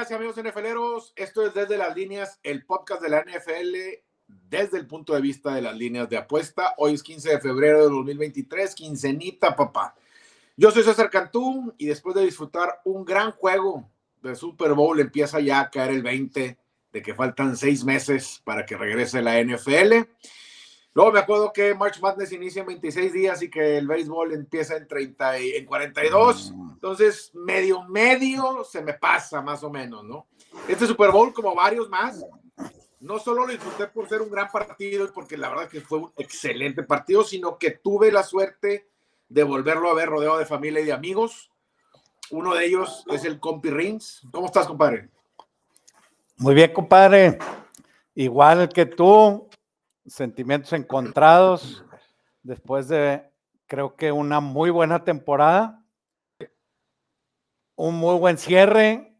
Amigas y amigos NFLeros, esto es Desde las Líneas, el podcast de la NFL desde el punto de vista de las líneas de apuesta. Hoy es 15 de febrero de 2023, quincenita, papá. Yo soy César Cantú y después de disfrutar un gran juego de Super Bowl, empieza ya a caer el 20 de que faltan seis meses para que regrese la NFL. Luego me acuerdo que March Madness inicia en 26 días y que el béisbol empieza en, 30 en 42. Mm. Entonces, medio, medio se me pasa más o menos, ¿no? Este Super Bowl, como varios más, no solo lo disfruté por ser un gran partido y porque la verdad que fue un excelente partido, sino que tuve la suerte de volverlo a ver rodeado de familia y de amigos. Uno de ellos es el Compi Rings. ¿Cómo estás, compadre? Muy bien, compadre. Igual que tú, sentimientos encontrados después de, creo que una muy buena temporada, un muy buen cierre.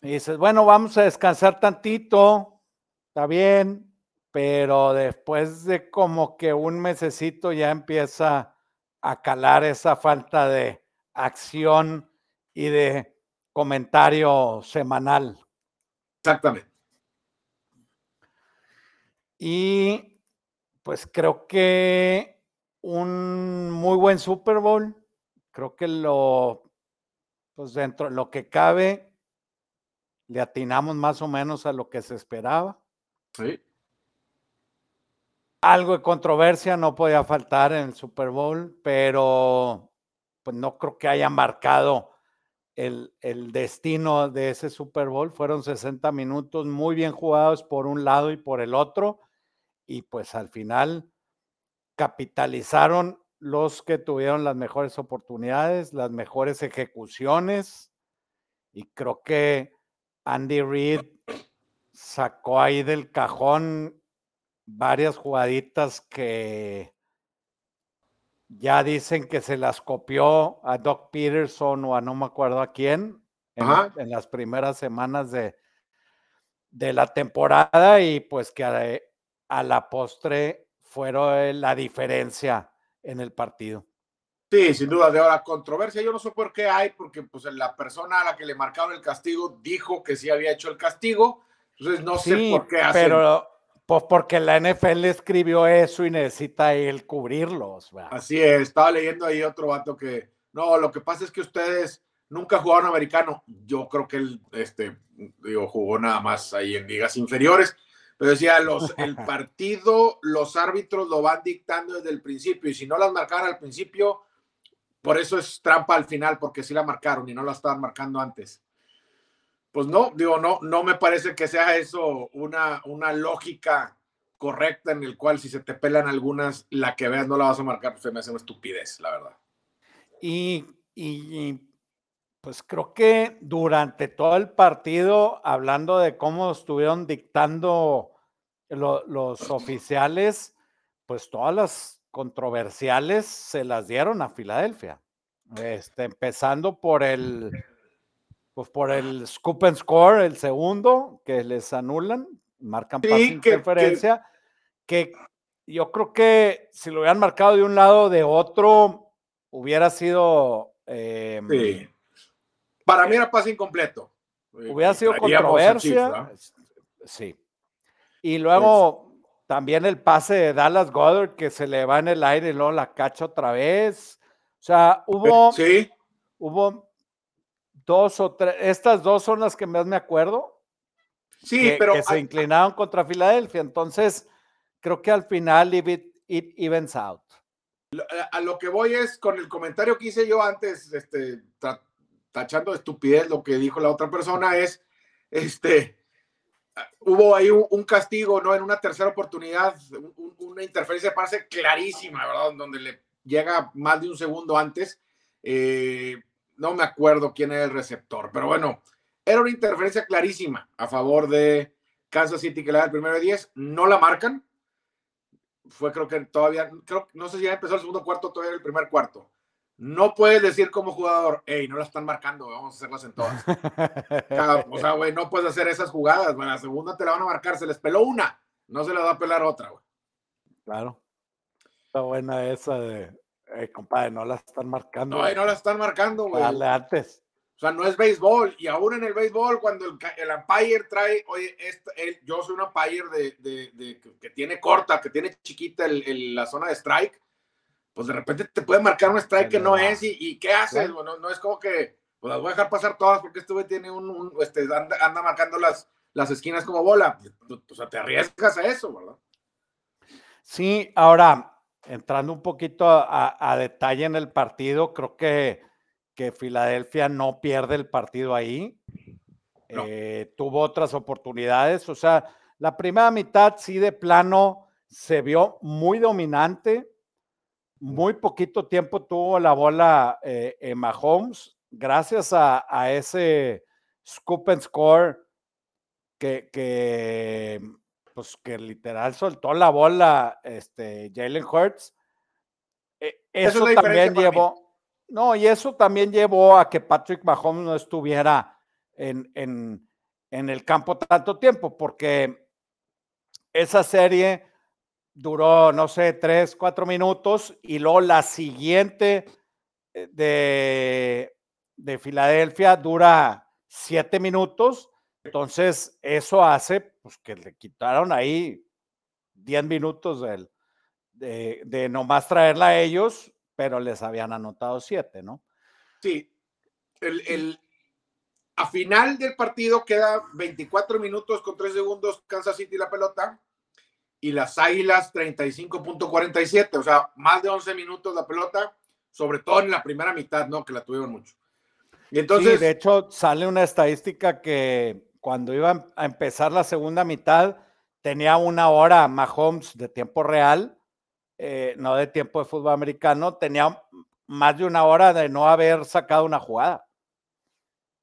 Y dices, bueno, vamos a descansar tantito, está bien, pero después de como que un mesecito ya empieza a calar esa falta de acción y de comentario semanal. Exactamente. Y pues creo que un muy buen Super Bowl. Creo que lo, pues dentro de lo que cabe, le atinamos más o menos a lo que se esperaba. Sí. Algo de controversia no podía faltar en el Super Bowl, pero pues no creo que haya marcado el, el, destino de ese Super Bowl. Fueron 60 minutos muy bien jugados por un lado y por el otro y pues al final capitalizaron los que tuvieron las mejores oportunidades, las mejores ejecuciones y creo que Andy Reid sacó ahí del cajón varias jugaditas que ya dicen que se las copió a Doc Peterson o a no me acuerdo a quién en, las primeras semanas de, de la temporada y pues que a la postre fueron la diferencia en el partido. Sí, sin duda. De ahora, controversia, yo no sé por qué hay, porque pues la persona a la que le marcaron el castigo dijo que sí había hecho el castigo. Entonces no sé por qué hacen. Pero pues porque la NFL escribió eso y necesita él cubrirlos. Así es, estaba leyendo ahí otro vato que, no, lo que pasa es que ustedes nunca jugaron americano. Yo creo que él, este, digo, jugó nada más ahí en ligas inferiores. Pero decía, los, el partido, los árbitros lo van dictando desde el principio y si no las marcaron al principio, por eso es trampa al final, porque sí la marcaron y no la estaban marcando antes. Pues no, digo, no, no me parece que sea eso una, una lógica correcta en el cual si se te pelan algunas, la que veas no la vas a marcar, pues se me hace una estupidez, la verdad. Y, y pues creo que durante todo el partido, hablando de cómo estuvieron dictando los oficiales, pues todas las controversiales se las dieron a Filadelfia. Este, empezando por el, pues por el scoop and score, el segundo, que les anulan, marcan sí, interferencia, que, yo creo que si lo hubieran marcado de un lado o de otro, hubiera sido. Em, sí. Para mí era pase incompleto. Hubiera sido controversia. Sí. Y luego también el pase de Dallas Goddard que se le va en el aire y luego la cacha otra vez. O sea, hubo, sí. hubo dos o tres, estas dos son las que más me acuerdo. Sí, pero. Que se inclinaron contra Filadelfia. Entonces, creo que al final it, evens out. A lo que voy es con el comentario que hice yo antes, este, tachando de estupidez lo que dijo la otra persona, es este hubo ahí un, castigo, ¿no? En una tercera oportunidad, una interferencia parece clarísima, ¿verdad? Donde le llega más de un segundo antes. Eh, no me acuerdo quién era el receptor, pero bueno, era una interferencia clarísima a favor de Kansas City que le da el primero de 10. No la marcan. Fue creo que todavía, creo, no sé si ya empezó el segundo cuarto, todavía el primer cuarto. No puedes decir como jugador, hey, no la están marcando, vamos a hacerlas en todas. o sea, güey, no puedes hacer esas jugadas, güey. La segunda te la van a marcar, se les peló una, no se les va a pelar otra, güey. Claro. Está buena esa de, compadre, no la están marcando. No, no la están marcando, güey. Dale antes. sea, no es béisbol. Y aún en el béisbol, cuando el, el umpire trae, oye, yo soy un umpire de, que tiene corta, que tiene chiquita el, la zona de strike, pues de repente te puede marcar un strike que no es. ¿Y, qué haces? Bueno, no es como que, pues las voy a dejar pasar todas porque este güey tiene un, este, anda, marcando las, las esquinas como bola. O sea, te arriesgas a eso, ¿verdad? Sí, ahora, entrando un poquito a detalle en el partido, creo que que Filadelfia no pierde el partido ahí. Eh, tuvo otras oportunidades. O sea, la primera mitad sí de plano se vio muy dominante. Muy poquito tiempo tuvo la bola eh, en Mahomes. Gracias a, ese scoop and score que, que, pues, que literal soltó la bola este, Jalen Hurts. Eh, eso también llevó. No, y eso también llevó a que Patrick Mahomes no estuviera en, el campo tanto tiempo, porque esa serie duró, no sé, tres, cuatro minutos, y luego la siguiente eh, de, de Filadelfia dura siete minutos. Entonces, eso hace pues, que le quitaron ahí diez minutos de, de nomás traerla a ellos pero les habían anotado siete, ¿no? Sí. El, a final del partido queda 24 minutos con 3 segundos Kansas City la pelota y las Águilas 35.47, o sea, más de 11 minutos la pelota, sobre todo en la primera mitad, ¿no? Que la tuvieron mucho. Y entonces... Sí, de hecho, sale una estadística que cuando iba a empezar la segunda mitad, tenía una hora Mahomes de tiempo real eh, no de tiempo de fútbol americano, tenía más de una hora de no haber sacado una jugada.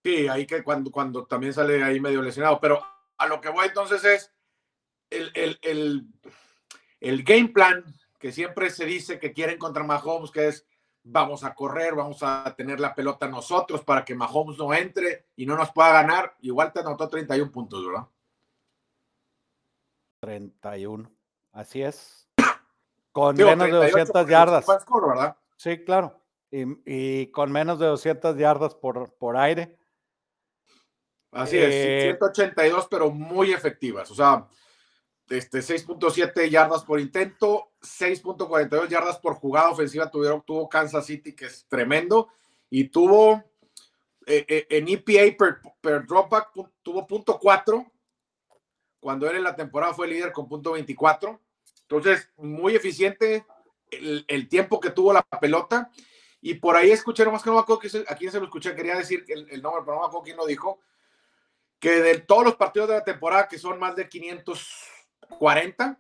Sí, ahí que cuando, cuando también sale ahí medio lesionado, pero a lo que voy entonces es el, el, game plan que siempre se dice que quieren contra Mahomes, que es vamos a correr, vamos a tener la pelota nosotros para que Mahomes no entre y no nos pueda ganar. Igual te anotó 31 puntos, ¿verdad? 31, así es. Con menos de 200 yardas. Sí, claro. Y, con menos de 200 yardas por, por aire. Así es, 182, eh, pero muy efectivas. O sea, este, 6.7 yardas por intento, 6.42 yardas por jugada ofensiva tuvieron, tuvo Kansas City, que es tremendo, y tuvo eh, eh, en EPA per, per dropback, tuvo punto 4, cuando él en la temporada fue líder con punto 24. Entonces, muy eficiente el, tiempo que tuvo la pelota. Y por ahí escuché, nomás que no me acuerdo a quién se lo escuché, quería decir el, el nombre, pero no me acuerdo quién lo dijo, que de todos los partidos de la temporada, que son más de 540,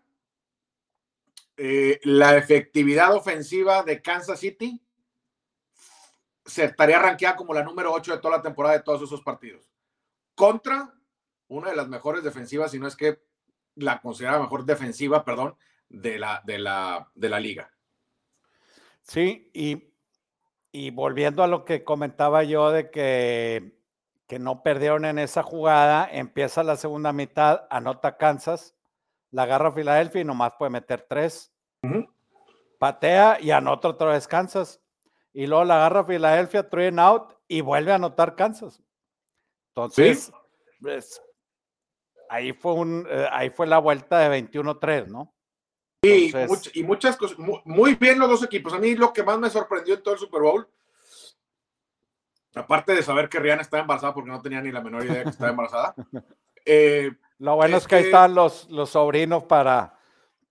eh, la efectividad ofensiva de Kansas City se estaría rankeada como la número 8 de toda la temporada de todos esos partidos. Contra una de las mejores defensivas, si no es que la considera mejor defensiva, perdón, de la, de la, de la liga. Sí, y, y volviendo a lo que comentaba yo de que, que no perdieron en esa jugada, empieza la segunda mitad, anota Kansas, la agarra Filadelfia y nomás puede meter tres. Patea y anota otra vez Kansas. Y luego la agarra Filadelfia, three and out y vuelve a anotar Kansas. Entonces, pues, ahí, fue un, eh, ahí fue la vuelta de 21-3, ¿no? y, y muchas cosas, muy, bien los dos equipos. A mí lo que más me sorprendió en todo el Super Bowl, aparte de saber que Rihanna estaba embarazada porque no tenía ni la menor idea que estaba embarazada. Eh, lo bueno es, que, ahí están los, los sobrinos para,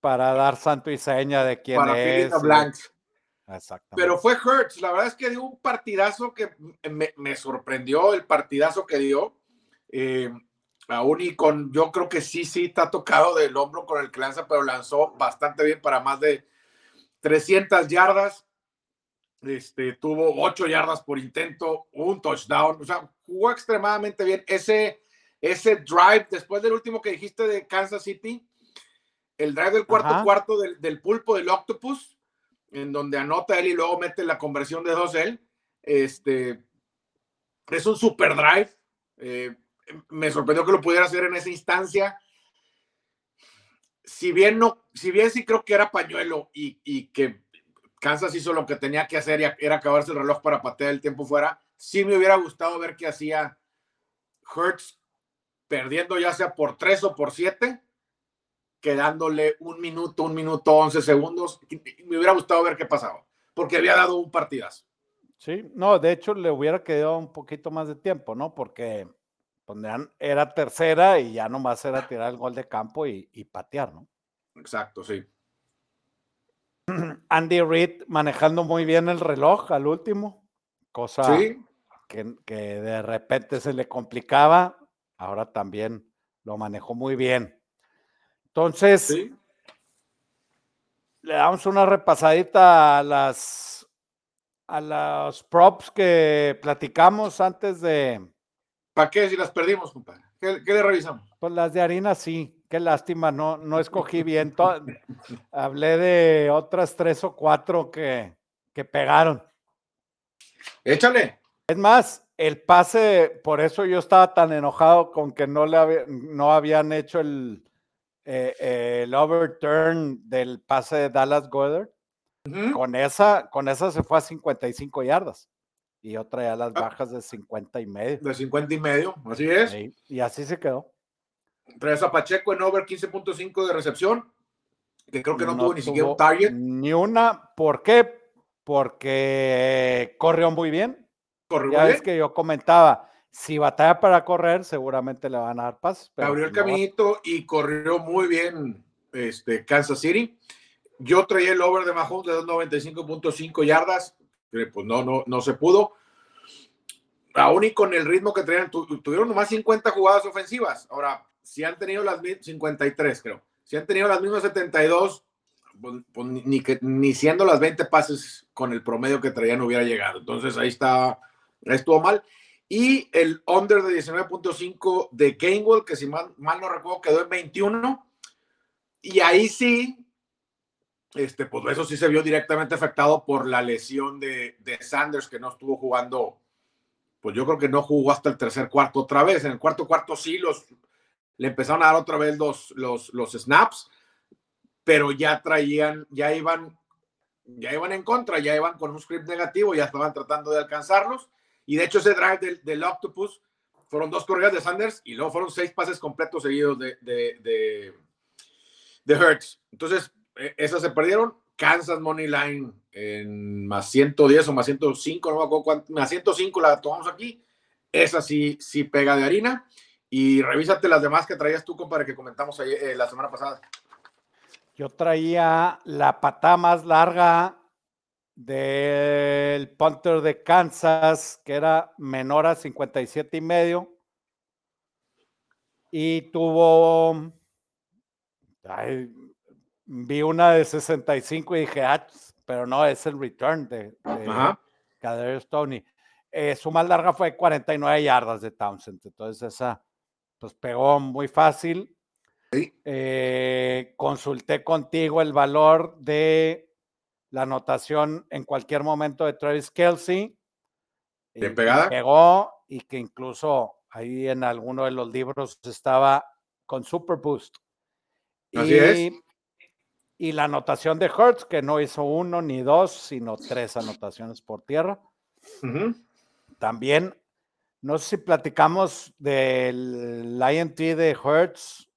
para dar santo y seña de quién es. Blanks. Pero fue Hurts, la verdad es que dio un partidazo que me, me sorprendió el partidazo que dio. Eh, aún y con, yo creo que sí, sí está tocado del hombro con el que lanza, pero lanzó bastante bien para más de 300 yardas. Este, tuvo 8 yardas por intento, un touchdown, o sea, jugó extremadamente bien. Ese, ese drive, después del último que dijiste de Kansas City, el drive del cuarto cuarto del, del, pulpo del octopus, en donde anota él y luego mete la conversión de dos él, este, es un super drive. Eh, me sorprendió que lo pudiera hacer en esa instancia. Si bien no, si bien sí creo que era pañuelo y, y que Kansas hizo lo que tenía que hacer y era acabarse el reloj para patear el tiempo fuera, sí me hubiera gustado ver qué hacía Hertz perdiendo ya sea por tres o por siete, quedándole un minuto, un minuto, once segundos. Me hubiera gustado ver qué pasaba, porque había dado un partidazo. Sí, no, de hecho le hubiera quedado un poquito más de tiempo, ¿no? Porque pues, era tercera y ya nomás era tirar el gol de campo y, y patear, ¿no? Exacto, sí. Andy Reid manejando muy bien el reloj al último, cosa que, de repente se le complicaba, ahora también lo manejó muy bien. Entonces, le damos una repasadita a las a los props que platicamos antes de. ¿Para qué si las perdimos, compadre? ¿Qué, le revisamos? Pues las de harina sí. Qué lástima, no, no escogí bien. Hablé de otras tres o cuatro que, que pegaron. Échale. Es más, el pase, por eso yo estaba tan enojado con que no, le no habían hecho el, eh, el overturn del pase de Dallas Goddard. Con esa, con esa se fue a 55 yardas. Y otra ya las ah. bajas de 50 y medio. De 50 y medio, así es. y así se quedó. Traes a Pacheco en over 15.5 de recepción, que creo que no, tuvo ni siquiera un target. Ni una. ¿Por qué? Porque corrió muy bien. Ya es que yo comentaba, si batalla para correr, seguramente le van a dar paz. Abrió el caminito y corrió muy bien este, Kansas City. Yo traía el over de Mahomes de 295.5 yardas, pero pues no, no, no se pudo. Aún y con el ritmo que traían, tuvieron nomás 50 jugadas ofensivas. Ahora, si han tenido las 53, creo, si han tenido las mismas 72, pues, pues, ni, que, ni siendo las 20 pases con el promedio que traían hubiera llegado. Entonces ahí está, estuvo mal. Y el under de 19.5 de Gainwell, que si mal, no recuerdo quedó en 21. Y ahí sí, este, pues eso sí se vio directamente afectado por la lesión de, de Sanders, que no estuvo jugando, pues yo creo que no jugó hasta el tercer cuarto otra vez. En el cuarto cuarto sí los, le empezaron a dar otra vez los, los, los snaps, pero ya traían, ya iban, ya iban en contra, ya iban con un script negativo, ya estaban tratando de alcanzarlos. Y de hecho ese drive del, del Octopus fueron dos corridas de Sanders y luego fueron seis pases completos seguidos de, de, de, de Hertz. Entonces, e, esas se perdieron. Kansas Money Line en más 110 o más 105, no me acuerdo cuánto, más 105 la tomamos aquí. Esa sí, sí pega de harina. Y revísate las demás que traías tú, compadre, que comentamos ahí, eh, la semana pasada. Yo traía la patada más larga del punter de Kansas, que era menor a 57 y medio. Y tuvo. vi una de 65 y dije, ah, pero no, es el return de, de Stoney. Eh, su más larga fue 49 yardas de Townsend. Entonces, esa pues pegó muy fácil. Eh, consulté contigo el valor de la anotación en cualquier momento de Travis Kelsey. Bien pegada. Pegó y que incluso ahí en alguno de los libros estaba con Super Boost. Así y, es. Y la anotación de Hertz, que no hizo uno ni dos, sino tres anotaciones por tierra. También no sé si platicamos del INT de Hertz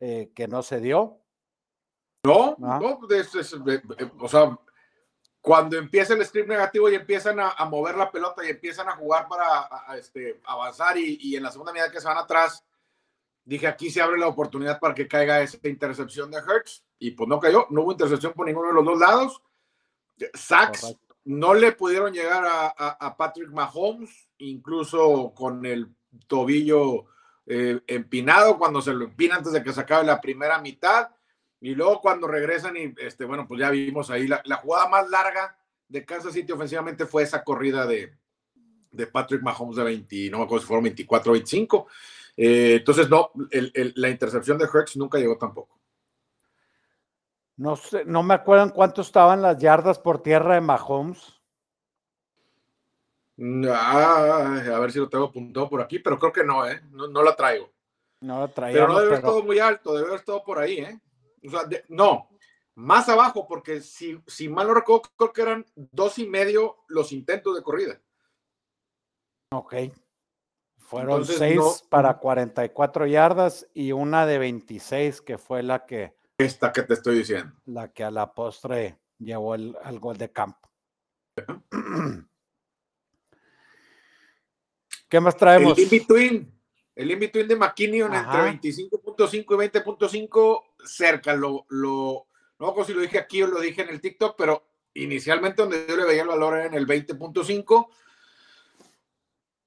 eh, que no se dio. No, no, o sea, cuando empieza el script negativo y empiezan a, mover la pelota y empiezan a jugar para este, avanzar y, en la segunda mitad que se van atrás, dije aquí se abre la oportunidad para que caiga esa intercepción de Hertz y pues no cayó, no hubo intercepción por ninguno de los dos lados. Sacks no le pudieron llegar a Patrick Mahomes incluso con el tobillo eh, empinado, cuando se lo empina antes de que se acabe la primera mitad. Y luego cuando regresan y, este, bueno, pues ya vimos ahí la, jugada más larga de Kansas City ofensivamente fue esa corrida de, de Patrick Mahomes de 20, no me acuerdo si fueron 24 o 25. Eh, entonces, no, la intercepción de Hertz nunca llegó tampoco. No sé, no me acuerdo en cuánto estaban las yardas por tierra de Mahomes. Ah, a ver si lo tengo apuntado por aquí, pero creo que no, ¿eh? No, no la traigo. No la traigo. Pero no debe haber estado muy alto, debe haber estado por ahí, ¿eh? O sea, no, más abajo, porque si, si mal no recuerdo, creo que eran dos y medio los intentos de corrida. Ok. Fueron seis para 44 yardas y una de 26 que fue la que... Esta que te estoy diciendo. La que a la postre llevó el, al gol de campo. ¿Qué más traemos? El in-between. El in-between de McKinnon entre 25.5 y 20.5 cerca. Lo, lo, no sé si lo dije aquí o lo dije en el TikTok, pero inicialmente donde yo le veía el valor era en el 20.5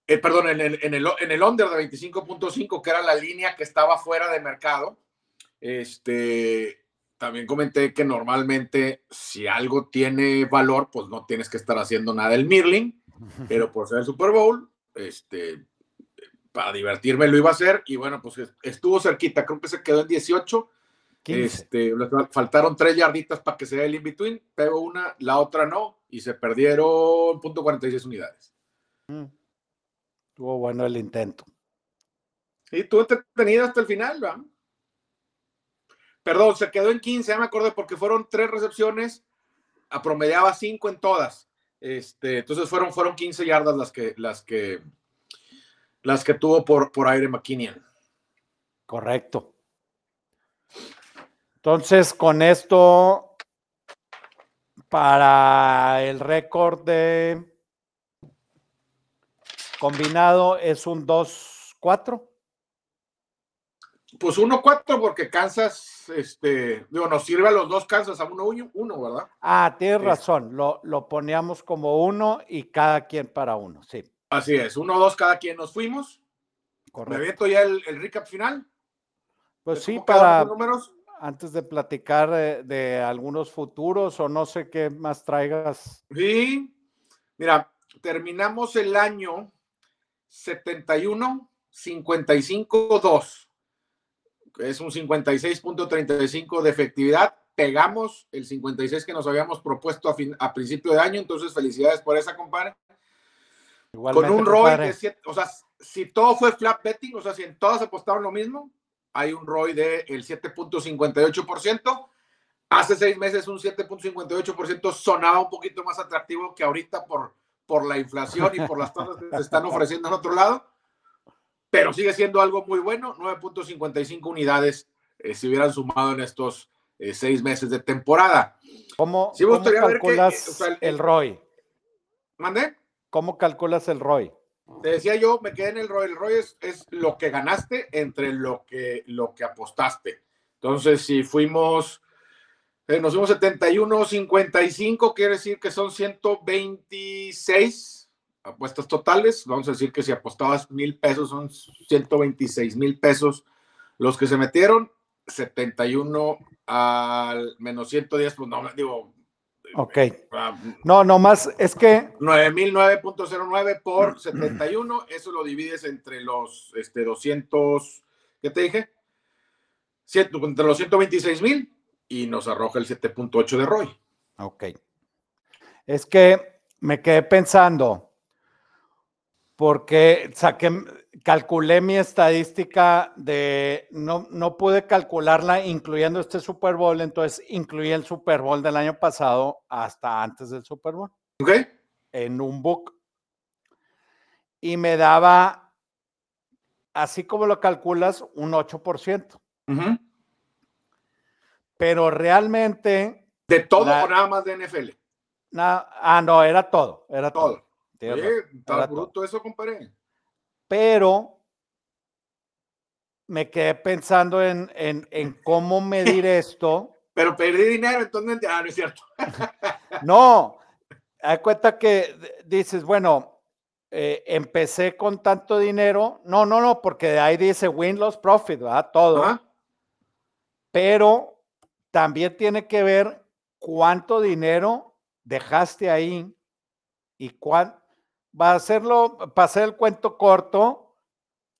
eh, perdón, en el, en, el, en el under de 25.5, que era la línea que estaba fuera de mercado. Este, también comenté que normalmente si algo tiene valor, pues no tienes que estar haciendo nada el Mirling, pero por ser el Super Bowl, este, para divertirme lo iba a hacer y bueno, pues estuvo cerquita, creo que se quedó en 18. Este, faltaron tres yarditas para que sea el in-between, pero una, la otra no, y se perdieron punto .46 unidades. Mm. Estuvo bueno el intento. Sí, tuvo entretenido hasta el final, ¿va? Perdón, se quedó en 15, ya me acordé, porque fueron tres recepciones, apromediaba cinco en todas. Este, entonces fueron, fueron 15 yardas las que, las que, las que tuvo por, por aire McKinnon. Correcto. Entonces, con esto, para el récord de Combinado es un 2-4. Pues 1-4 porque Kansas, este, digo, nos sirve a los dos Kansas a 1-1, uno, ¿verdad? Ah, tienes razón, lo, lo poníamos como uno y cada quien para uno, sí. Así es, 1-2 cada quien nos fuimos. Correcto. ¿Me aviento ya el, el, recap final? Pues sí, para números? Antes de platicar de, de algunos futuros o no sé qué más traigas. Sí, mira, terminamos el año 71, 55, 2. Es un 56.35 de efectividad. Pegamos el 56 que nos habíamos propuesto a, fin, a principio de año. Entonces, felicidades por esa, compadre. Con un ROI de 7, o sea, si todo fue flat betting, o sea, si en todas apostaron lo mismo, hay un ROI del de 7.58%. Hace seis meses un 7.58% sonaba un poquito más atractivo que ahorita por por la inflación y por las tasas que se están ofreciendo en otro lado, pero sigue siendo algo muy bueno, 9.55 unidades eh, si hubieran sumado en estos eh, seis meses de temporada. ¿Cómo, calculas el, ROI? ¿Mande? ¿Cómo calculas el ROI? Te decía yo, me quedé en el ROI. El ROI es, lo que ganaste entre lo que, lo que apostaste. Entonces, si fuimos eh, nos fuimos 71, 55, quiere decir que son 126 apuestas totales. Vamos a decir que si apostabas mil pesos, son 126 mil pesos los que se metieron. 71 al menos 110, pues no, digo. Ok. No, no más, es que. 9009.09 por 71, eso lo divides entre los este, 200, ¿qué te dije? entre los 126 mil y nos arroja el 7.8 de Roy. Ok. Es que me quedé pensando, porque saqué, calculé mi estadística de, no, no pude calcularla incluyendo este Super Bowl, entonces incluí el Super Bowl del año pasado hasta antes del Super Bowl. Ok. En un book. Y me daba, así como lo calculas, un 8%. Uh pero realmente. ¿De todo o nada más de NFL? ah, no, era todo, era todo. todo. Está bruto eso, compadre. Pero me quedé pensando en, en, cómo medir esto. Pero perdí dinero, entonces ah, no es cierto. no, hay cuenta que dices, bueno, eh, empecé con tanto dinero. No, no, no, porque de ahí dice win, loss, profit, ¿verdad? Todo. Pero también tiene que ver cuánto dinero dejaste ahí y cuánto. Va a hacerlo, para hacer el cuento corto,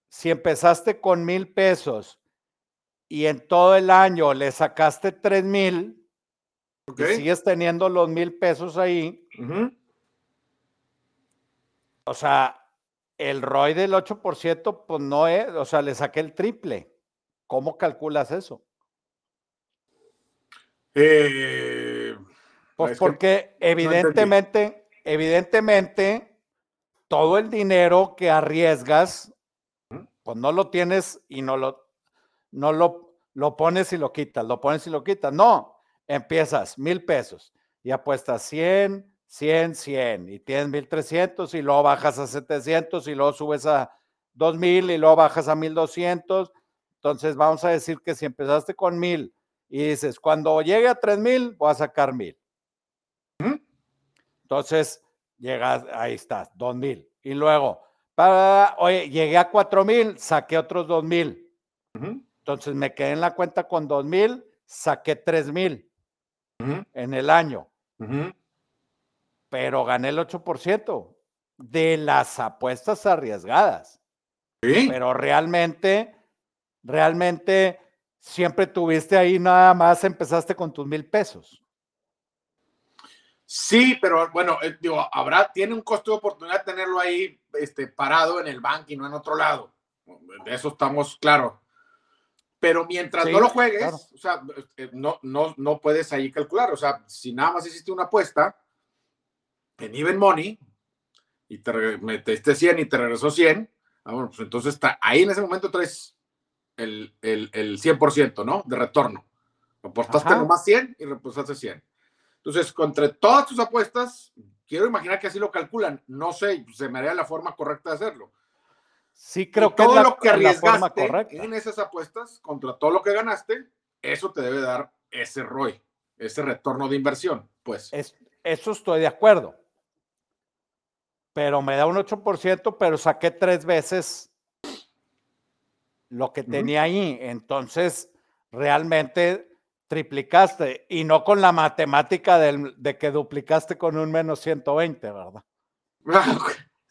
si empezaste con mil pesos y en todo el año le sacaste tres mil, sigues teniendo los mil pesos ahí. O sea, el ROI del 8%, pues no es, o sea, le saqué el triple. ¿Cómo calculas eso? Eh, pues porque evidentemente, evidentemente, todo el dinero que arriesgas, pues no lo tienes y no lo, no lo, lo pones y lo quitas, lo pones y lo quitas. No, empiezas mil pesos y apuestas 100, 100, 100 y tienes 1300 y luego bajas a 700 y luego subes a 2000 y luego bajas a 1200. Entonces vamos a decir que si empezaste con 1000 y dices, cuando llegue a 3000 voy a sacar 1000. Entonces llegas, ahí estás, 2000. Y luego, para, oye, llegué a 4000, saqué otros 2000. Entonces me quedé en la cuenta con 2000, saqué 3000 en el año. Pero gané el 8% de las apuestas arriesgadas. Pero realmente, realmente siempre tuviste ahí nada más, empezaste con tus mil pesos. Sí, pero bueno, eh, digo, habrá, tiene un costo de oportunidad tenerlo ahí este, parado en el banco y no en otro lado. De eso estamos claros. Pero mientras no lo juegues, o sea, eh, no, no, no puedes ahí calcular. O sea, si nada más hiciste una apuesta en Even Money y te metiste 100 y te regresó 100, ah, bueno, pues entonces está, ahí en ese momento traes el, el, el 100%, ¿no? De retorno. Apostaste nomás 100 y reposaste 100. Entonces, contra todas tus apuestas, quiero imaginar que así lo calculan. No sé, se me haría la forma correcta de hacerlo. Sí, creo que todo lo que arriesgaste en esas apuestas contra todo lo que ganaste, eso te debe dar ese ROI, ese retorno de inversión, pues. eso estoy de acuerdo. Pero me da un 8%, pero saqué tres veces lo que tenía ahí. Entonces, realmente triplicaste y no con la matemática de que duplicaste con un menos 120, ¿verdad? Ah,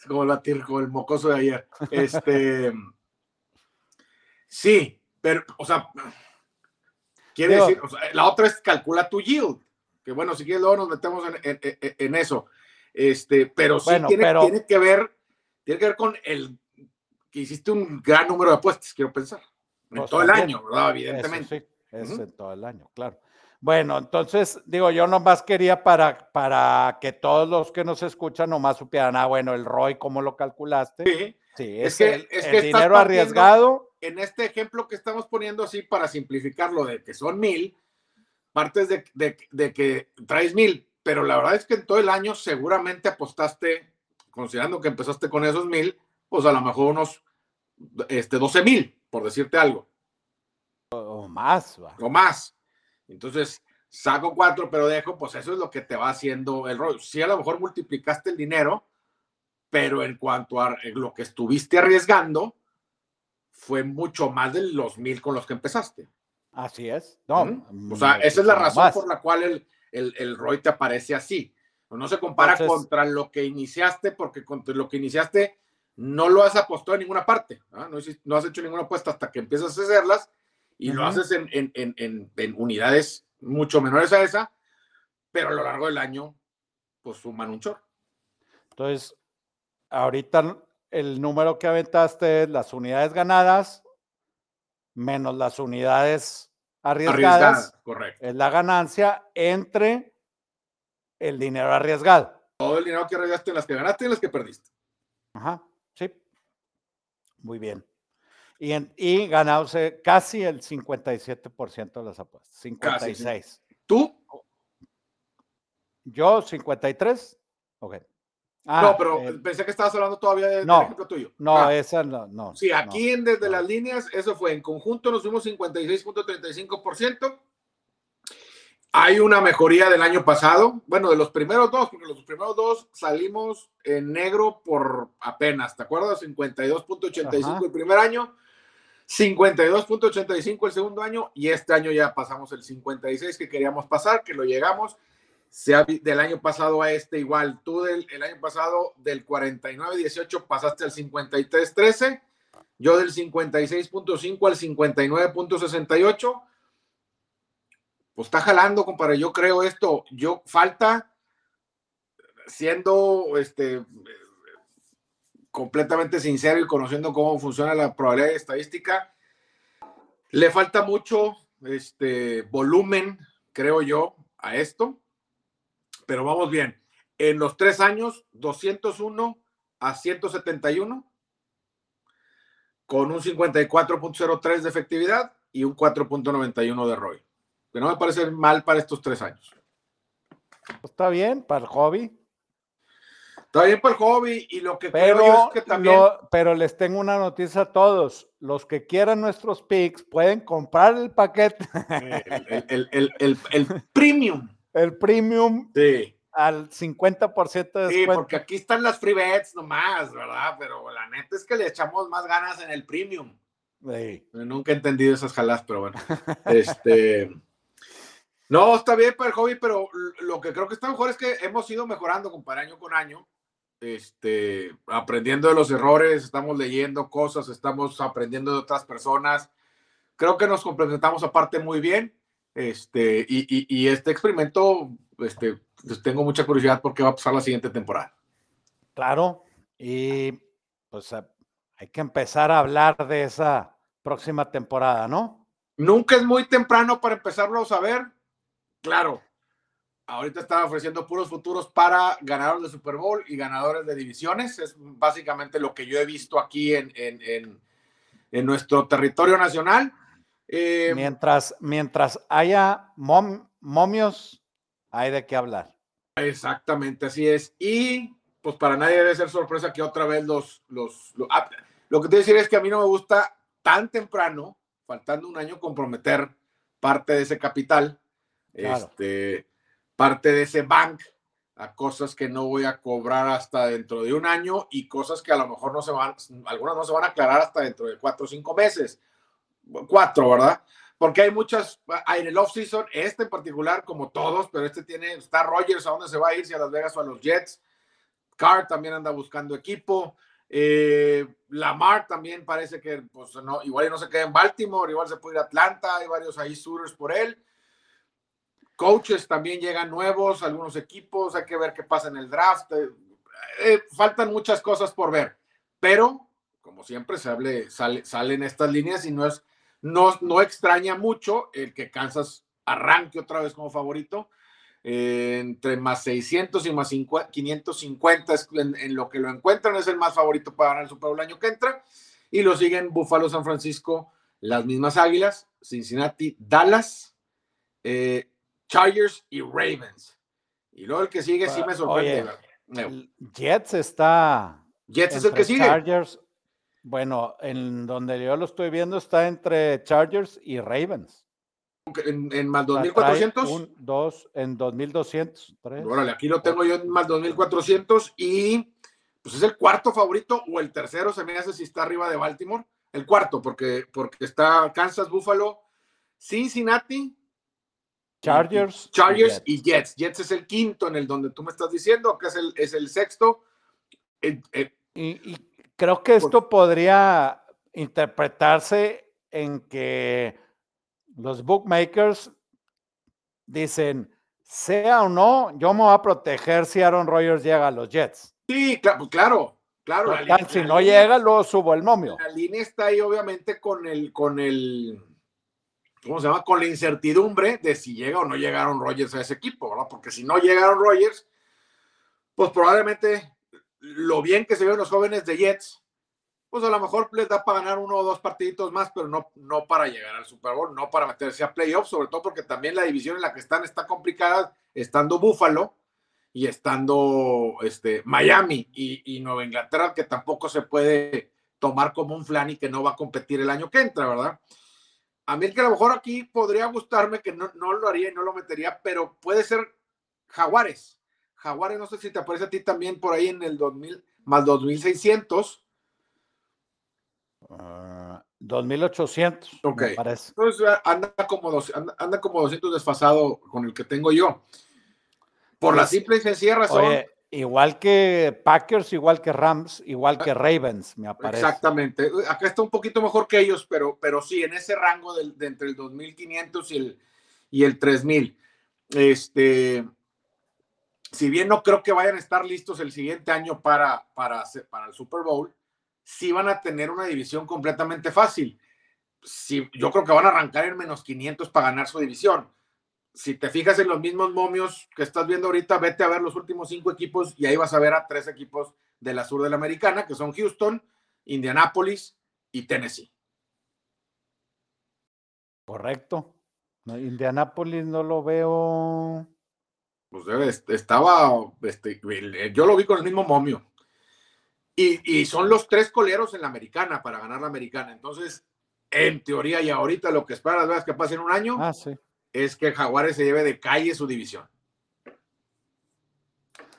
como la como el mocoso de ayer. Este, sí, pero, o sea, quiere decir, la otra es calcula tu yield, que bueno, si quieres luego nos metemos en, eso. Este, pero sí tiene, que ver, tiene que ver con el que hiciste un gran número de apuestas, quiero pensar. En todo el año, ¿verdad? Evidentemente. Es en todo el año, claro. Bueno, entonces, digo, yo nomás quería para, para que todos los que nos escuchan nomás supieran, ah, bueno, el ROI, ¿cómo lo calculaste? Sí, sí es, que, el, es que dinero arriesgado. En este ejemplo que estamos poniendo así para simplificarlo, de que son mil, partes de, de, que traes mil, pero la verdad es que en todo el año seguramente apostaste, considerando que empezaste con esos mil, pues a lo mejor unos este, 12 mil, por decirte algo. O más. Va. O más. Entonces, saco cuatro, pero dejo, pues eso es lo que te va haciendo el rollo. Sí, a lo mejor multiplicaste el dinero, pero en cuanto a lo que estuviste arriesgando, fue mucho más de los mil con los que empezaste. Así es. No, O sea, esa es la razón por la cual el, el, el ROI te aparece así. No se compara contra lo que iniciaste, porque contra lo que iniciaste no lo has apostado en ninguna parte. ¿ah? No, no, has hecho ninguna apuesta hasta que empiezas a hacerlas y lo haces en, en, en, en, unidades mucho menores a esa, pero a lo largo del año, pues suman un chorro. Entonces, ahorita el número que aventaste es las unidades ganadas menos las unidades arriesgadas. correcto. Es la ganancia entre el dinero arriesgado. Todo el dinero que arriesgaste en las que ganaste y en las que perdiste. Ajá, sí. Muy bien y, en, y casi el 57% de las apuestas. 56. ¿Tú? Yo, 53. Ok. Ah, no, pero eh, pensé que estabas hablando todavía del ejemplo tuyo. No, ah. esa no, no. Sí, aquí en desde las líneas, eso fue. En conjunto nos fuimos 56.35%. Hay una mejoría del año pasado, bueno, de los primeros dos, porque los primeros dos salimos en negro por apenas, ¿te acuerdas? 52.85 el primer año, 52.85 el segundo año y este año ya pasamos el 56 que queríamos pasar, que lo llegamos. Sea del año pasado a este igual. Tú del el año pasado del 49.18 pasaste al 53.13. Yo del 56.5 al 59.68. Pues está jalando, compadre. Yo creo esto. Yo falta siendo este completamente sincero y conociendo cómo funciona la probabilidad estadística, le falta mucho este, volumen, creo yo, a esto, pero vamos bien. En los tres años, 201 a 171 con un 54.03 de efectividad y un 4.91 de ROI. Que no me parece mal para estos tres años. Está bien, para el hobby. Está bien para el hobby y lo que pero, creo yo es que también. pero les tengo una noticia a todos. Los que quieran nuestros picks pueden comprar el paquete. El, el, el, el premium. El premium. Sí. Al 50% de descuento. Sí, porque aquí están las free bets nomás, ¿verdad? Pero la neta es que le echamos más ganas en el premium. Sí. Nunca he entendido esas jalas, pero bueno. este. No, está bien para el hobby, pero lo que creo que está mejor es que hemos ido mejorando, compadre, año con año este, aprendiendo de los errores, estamos leyendo cosas, estamos aprendiendo de otras personas. Creo que nos complementamos aparte muy bien. Este, y, y, este experimento, este, pues tengo mucha curiosidad por qué va a pasar la siguiente temporada. Claro, y pues hay que empezar a hablar de esa próxima temporada, ¿no? Nunca es muy temprano para empezarlo a saber. Claro, ahorita están ofreciendo puros futuros para ganadores de Super Bowl y ganadores de divisiones. Es básicamente lo que yo he visto aquí en, en, en, nuestro territorio nacional. Eh, mientras, mientras haya momios, hay de qué hablar. Exactamente, así es. Y pues para nadie debe ser sorpresa que otra vez los... los, ah, lo que te decir es que a mí no me gusta tan temprano, faltando un año, comprometer parte de ese capital. Este, parte de ese bank a cosas que no voy a cobrar hasta dentro de un año y cosas que a lo mejor no se van, algunas no se van a aclarar hasta dentro de cuatro o cinco meses. Cuatro, ¿verdad? Porque hay muchas, en el off-season, este en particular, como todos, pero este tiene, está Rogers, ¿a dónde se va a ir? Si a Las Vegas o a los Jets. Carr también anda buscando equipo. Eh, Lamar también parece que, pues, no, igual no se queda en Baltimore, igual se puede ir a Atlanta, hay varios ahí shooters por él. Coaches también llegan nuevos, algunos equipos, hay que ver qué pasa en el draft. Eh, eh, faltan muchas cosas por ver, pero como siempre se hable, sale, salen estas líneas y no es, no, no extraña mucho el que Kansas arranque otra vez como favorito. Eh, entre más 600 y más 550 en, en, lo que lo encuentran es el más favorito para ganar el Super Bowl el año que entra y lo siguen Buffalo, San Francisco, las mismas Águilas, Cincinnati, Dallas, eh, Chargers y Ravens. Y luego el que sigue sí me sorprende. Jets está. Jets es el que sigue. Chargers. Bueno, en donde yo lo estoy viendo está entre Chargers y Ravens. ¿En, en más 2400? Un, dos, en 2200. Tres. Órale, aquí lo tengo yo en más 2400 y pues es el cuarto favorito o el tercero, se me hace si está arriba de Baltimore. El cuarto, porque, porque está Kansas, Buffalo, Cincinnati, Chargers. Chargers y Jets. Jets. es el quinto en el donde tú me estás diciendo, que es el, es el sexto. Eh, eh, y, creo que esto podría interpretarse en que los bookmakers dicen, sea o no, yo me voy a proteger si Aaron Rodgers llega a los Jets. Sí, claro, claro. claro si no llega, luego subo el momio. La línea está ahí, obviamente, con el, con el, ¿cómo se llama? Con la incertidumbre de si llega o no llegaron Rogers a ese equipo, ¿verdad? Porque si no llegaron Rogers, pues probablemente lo bien que se ven los jóvenes de Jets, pues a lo mejor les da para ganar uno o dos partiditos más, pero no, no para llegar al Super Bowl, no para meterse a playoffs, sobre todo porque también la división en la que están está complicada, estando Buffalo y estando este, Miami y, y Nueva Inglaterra, que tampoco se puede tomar como un flan y que no va a competir el año que entra, ¿verdad? A mí el que a lo mejor aquí podría gustarme, que no, no lo haría y no lo metería, pero puede ser Jaguares. Jaguares, no sé si te aparece a ti también por ahí en el 2000, más 2600. Uh, 2800. Ok. Me parece. Entonces anda como, dos, anda, como 200 desfasado con el que tengo yo. Por la pues, simple y sencilla razón. Igual que Packers, igual que Rams, igual que Ravens, me aparece. Exactamente. Acá está un poquito mejor que ellos, pero, pero sí, en ese rango de, entre el 2500 y el, y el 3000. Este, si bien no creo que vayan a estar listos el siguiente año para, para, para el Super Bowl, sí van a tener una división completamente fácil. Sí, yo creo que van a arrancar en menos 500 para ganar su división. Si te fijas en los mismos momios que estás viendo ahorita, vete a ver los últimos cinco equipos y ahí vas a ver a tres equipos de la sur de la americana, que son Houston, Indianapolis y Tennessee. Correcto. Indianapolis no lo veo. Pues estaba, este, yo lo vi con el mismo momio. Y, y, son los tres coleros en la americana para ganar la americana. Entonces, en teoría y ahorita lo que esperas es que pase en un año ah, sí. Es que Jaguares se lleve de calle su división.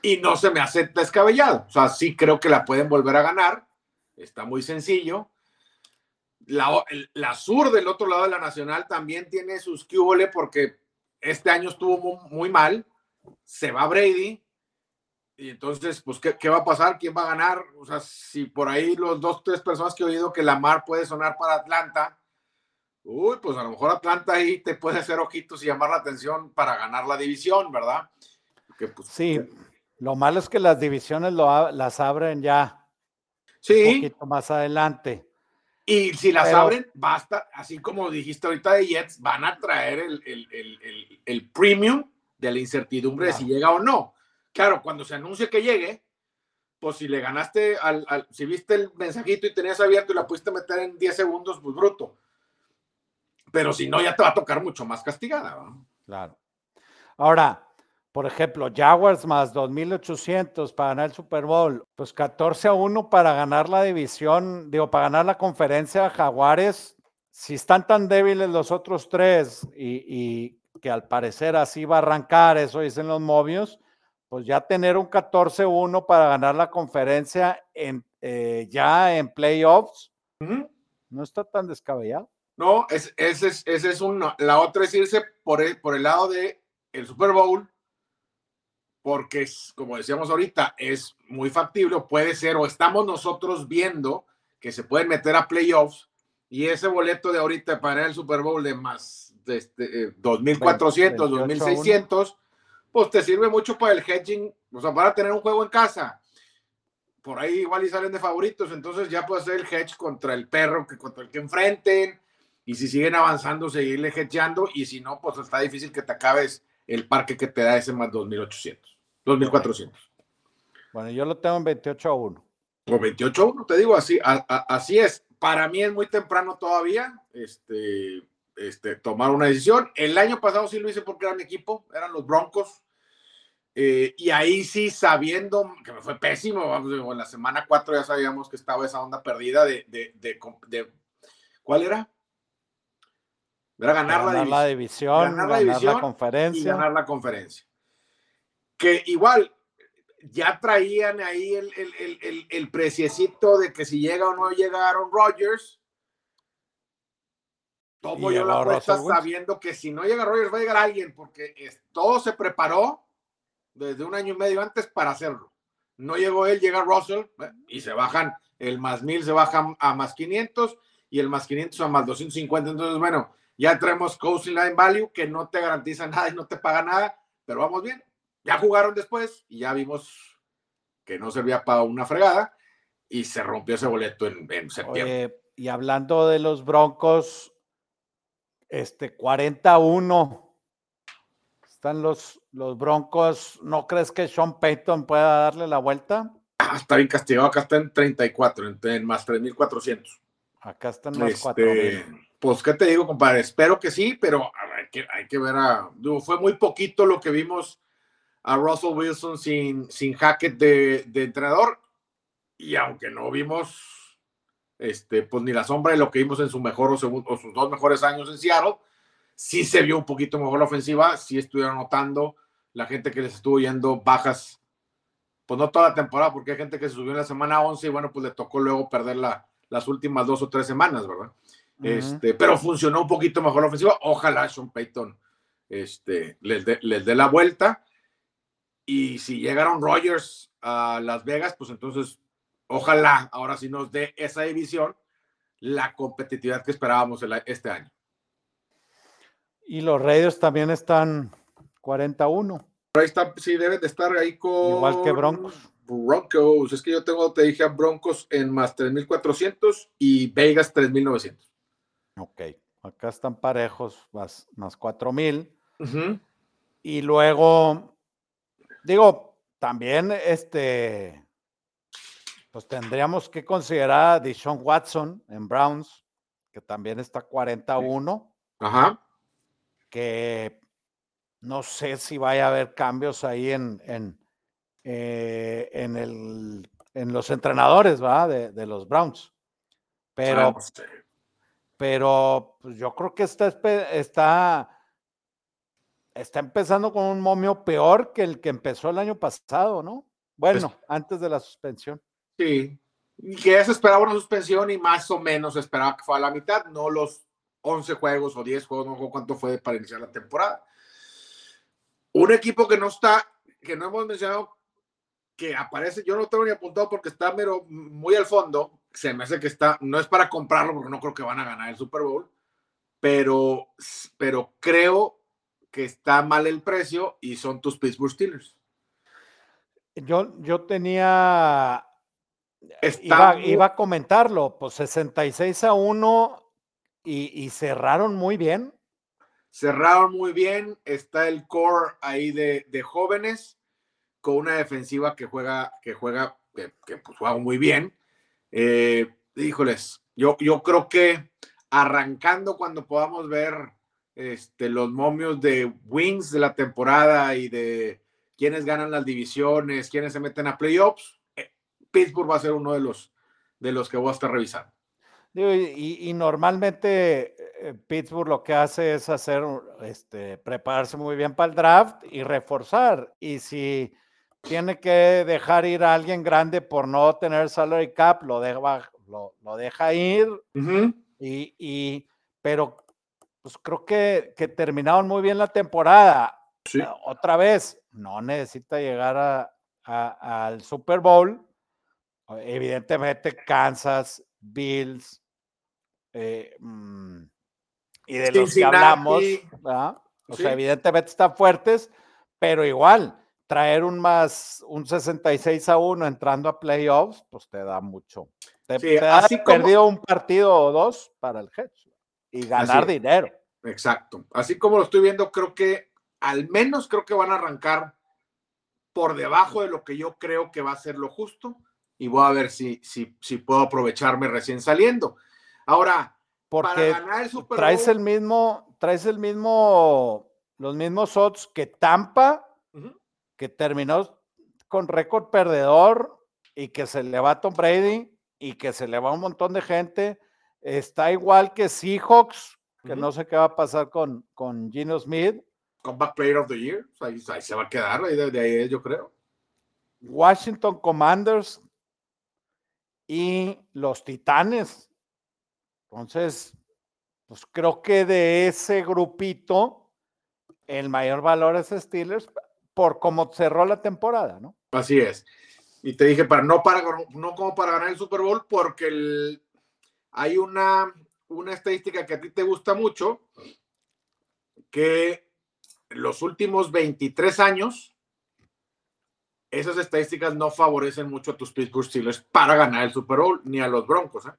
Y no se me hace descabellado. O sea, sí creo que la pueden volver a ganar. Está muy sencillo. La, sur del otro lado de la nacional también tiene sus cubole porque este año estuvo muy, mal. Se va Brady. Y entonces, pues, ¿qué, ¿qué, va a pasar? ¿Quién va a ganar? O sea, si por ahí los dos, tres personas que he oído que Lamar puede sonar para Atlanta, uy, pues a lo mejor Atlanta ahí te puede hacer ojitos y llamar la atención para ganar la división, ¿verdad? pues, sí, lo malo es que las divisiones lo, las abren ya sí. un poquito más adelante. Y si las abren, basta, así como dijiste ahorita de Jets, van a traer el, el, el, el premium de la incertidumbre de si llega o no. Claro, cuando se anuncie que llegue, pues si le ganaste al, al, si viste el mensajito y tenías abierto y la pudiste meter en 10 segundos, pues bruto. Pero si no, ya te va a tocar mucho más castigada. ¿no? Claro. Ahora, por ejemplo, Jaguars más 2.800 para ganar el Super Bowl, pues 14 a 1 para ganar la división, digo, para ganar la conferencia, Jaguares, si están tan débiles los otros tres y, que al parecer así va a arrancar, eso dicen los movios, pues ya tener un 14-1 para ganar la conferencia en, eh, ya en playoffs, no está tan descabellado. No, ese es, es, es uno. La otra es irse por el, por el lado de el Super Bowl porque, como decíamos ahorita, es muy factible, puede ser, o estamos nosotros viendo que se pueden meter a playoffs y ese boleto de ahorita para el Super Bowl de más de este, 2.400, 2.600, pues te sirve mucho para el hedging, o sea, para tener un juego en casa. Por ahí igual y salen de favoritos, entonces ya puede ser el hedge contra el perro, que contra el que enfrenten, y si siguen avanzando, seguirle hedgeando, y si no, pues está difícil que te acabes el parque que te da ese más 2.800. 2.400. Bueno, yo lo tengo en 28 a 1. O 28 a 1, te digo, así, así es. Para mí es muy temprano todavía este, este, tomar una decisión. El año pasado sí lo hice porque era mi equipo, eran los Broncos. Eh, y ahí sí, sabiendo que me fue pésimo, vamos, en la semana 4 ya sabíamos que estaba esa onda perdida de, de, de, ¿cuál era? Era ganar, la, división, ganar, la, división, la conferencia. Y ganar la conferencia que igual ya traían ahí el, el, el, preciecito de que si llega o no llega Aaron Rodgers. Tomo yo la apuesta sabiendo que si no llega Rodgers va a llegar alguien, porque todo se preparó desde un año y medio antes para hacerlo. No llegó él, llega Russell eh, y se bajan, el más mil se baja a más 500 y el más 500 a más 250. Entonces, bueno, ya traemos Coasting Line Value que no te garantiza nada y no te paga nada, pero vamos bien. Ya jugaron después y ya vimos que no servía para una fregada y se rompió ese boleto en, septiembre. y hablando de los Broncos, este 41 están los, los Broncos. ¿No crees que Sean Payton pueda darle la vuelta? Ah, está bien castigado, acá está en 34, en, en más 3.400. Acá están más este, Pues, ¿qué te digo, compadre? Espero que sí, pero hay que, hay que ver a. Fue muy poquito lo que vimos a Russell Wilson sin, sin Hackett de, de entrenador. Y aunque no vimos este, pues ni la sombra de lo que vimos en su mejor o, o, sus dos mejores años en Seattle, sí se vio un poquito mejor la ofensiva, sí estuvieron notando la gente que les estuvo yendo bajas, pues no toda la temporada, porque hay gente que se subió en la semana 11 y bueno, pues le tocó luego perder la, las últimas dos o tres semanas, ¿verdad? Este, pero funcionó un poquito mejor la ofensiva. Ojalá Sean Payton este, les dé la vuelta. Y si llegaron Rogers a Las Vegas, pues entonces ojalá ahora sí nos dé esa división la competitividad que esperábamos este año. Y los Raiders también están 41. Ahí está, sí, deben de estar ahí con. Igual que Broncos. Broncos. Es que yo tengo, te dije a Broncos en más 3.400 y Vegas 3.900. Ok. Acá están parejos, más, más 4.000. Y luego, digo, también este, pues tendríamos que considerar a Deshaun Watson en Browns, que también está 41. Ajá. Que no sé si vaya a haber cambios ahí en, en, eh, en, el, en los entrenadores, ¿va? De, los Browns. Pero, pero pues yo creo que está, está, está empezando con un momio peor que el que empezó el año pasado, ¿no? Bueno, antes de la suspensión. Sí, y que ya se esperaba una suspensión y más o menos se esperaba que fuera a la mitad, no los 11 juegos o 10 juegos, no sé cuánto fue para iniciar la temporada. Un equipo que no está, que no hemos mencionado, que aparece, yo no tengo ni apuntado porque está pero muy al fondo, se me hace que está, no es para comprarlo porque no creo que van a ganar el Super Bowl, pero, pero creo que está mal el precio y son tus Pittsburgh Steelers. Yo, yo tenía, iba, iba, a comentarlo, pues 66 a 1 y, y cerraron muy bien cerraron muy bien, está el core ahí de, jóvenes con una defensiva que juega, que juega, que, pues, juega muy bien. Eh, híjoles, yo, yo creo que arrancando cuando podamos ver este, los momios de wins de la temporada y de quiénes ganan las divisiones, quiénes se meten a playoffs, eh, Pittsburgh va a ser uno de los, de los que voy a estar revisando. Y, normalmente eh, Pittsburgh lo que hace es hacer, este, prepararse muy bien para el draft y reforzar. Y si tiene que dejar ir a alguien grande por no tener salary cap, lo deja, lo, deja ir. y, pero pues creo que, que, terminaron muy bien la temporada. Otra vez, no necesita llegar al Super Bowl. Evidentemente, Kansas, Bills, eh, mm, y de los que hablamos, o sea, evidentemente están fuertes, pero igual, traer un más, un 66 a 1 entrando a playoffs, pues te da mucho. Te, perdido un partido o dos para el hedge y ganar dinero. Exacto. Así como lo estoy viendo, creo que al menos creo que van a arrancar por debajo de lo que yo creo que va a ser lo justo y voy a ver si, si, si puedo aprovecharme recién saliendo. Ahora, porque ganar el Super traes el mismo, traes el mismo, los mismos odds que Tampa, que terminó con récord perdedor y que se le va a Tom Brady y que se le va un montón de gente. Está igual que Seahawks, que no sé qué va a pasar con, con Gino Smith. Comeback Player of the Year, ahí, se va a quedar, ahí de ahí yo creo. Washington Commanders y los Titanes, entonces, pues creo que de ese grupito, el mayor valor es Steelers por cómo cerró la temporada, ¿no? Así es. Y te dije, para no, para, no como para ganar el Super Bowl, porque hay una, una estadística que a ti te gusta mucho, que los últimos 23 años, esas estadísticas no favorecen mucho a tus Pittsburgh Steelers para ganar el Super Bowl, ni a los Broncos. ¿eh?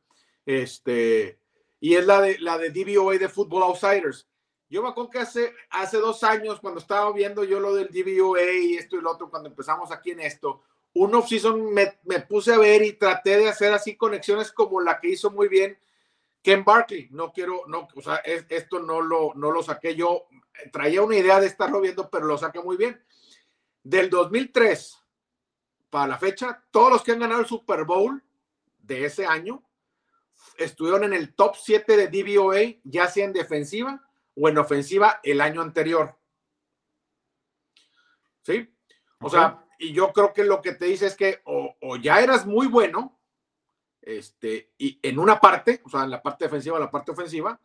Este, y es la de, la de de Football Outsiders. Yo me acuerdo que hace, hace dos años, cuando estaba viendo yo lo del DVOA y esto y lo otro, cuando empezamos aquí en esto, un off-season me, puse a ver y traté de hacer así conexiones como la que hizo muy bien Ken Barkley. No quiero, no, o sea, esto no lo, no lo saqué yo. Traía una idea de estarlo viendo, pero lo saqué muy bien. Del 2003 para la fecha, todos los que han ganado el Super Bowl de ese año estuvieron en el top 7 de DVOA, ya sea en defensiva o en ofensiva el año anterior. ¿Sí? O sea, y yo creo que lo que te dice es que o, ya eras muy bueno, este, y en una parte, o sea, en la parte defensiva, la parte ofensiva,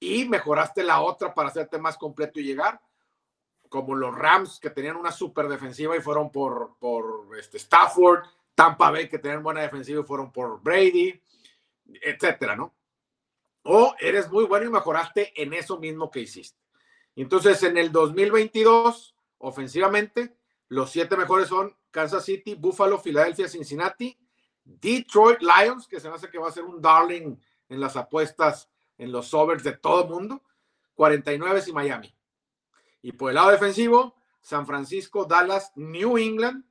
y mejoraste la otra para hacerte más completo y llegar, como los Rams que tenían una super defensiva y fueron por, por este, Stafford, Tampa Bay que tenían buena defensiva y fueron por Brady, etcétera, ¿no? O eres muy bueno y mejoraste en eso mismo que hiciste. Entonces, en el 2022, ofensivamente, los siete mejores son Kansas City, Buffalo, Filadelfia, Cincinnati, Detroit Lions, que se me hace que va a ser un darling en las apuestas, en los overs de todo el mundo, 49 y Miami. Y por el lado defensivo, San Francisco, Dallas, New England,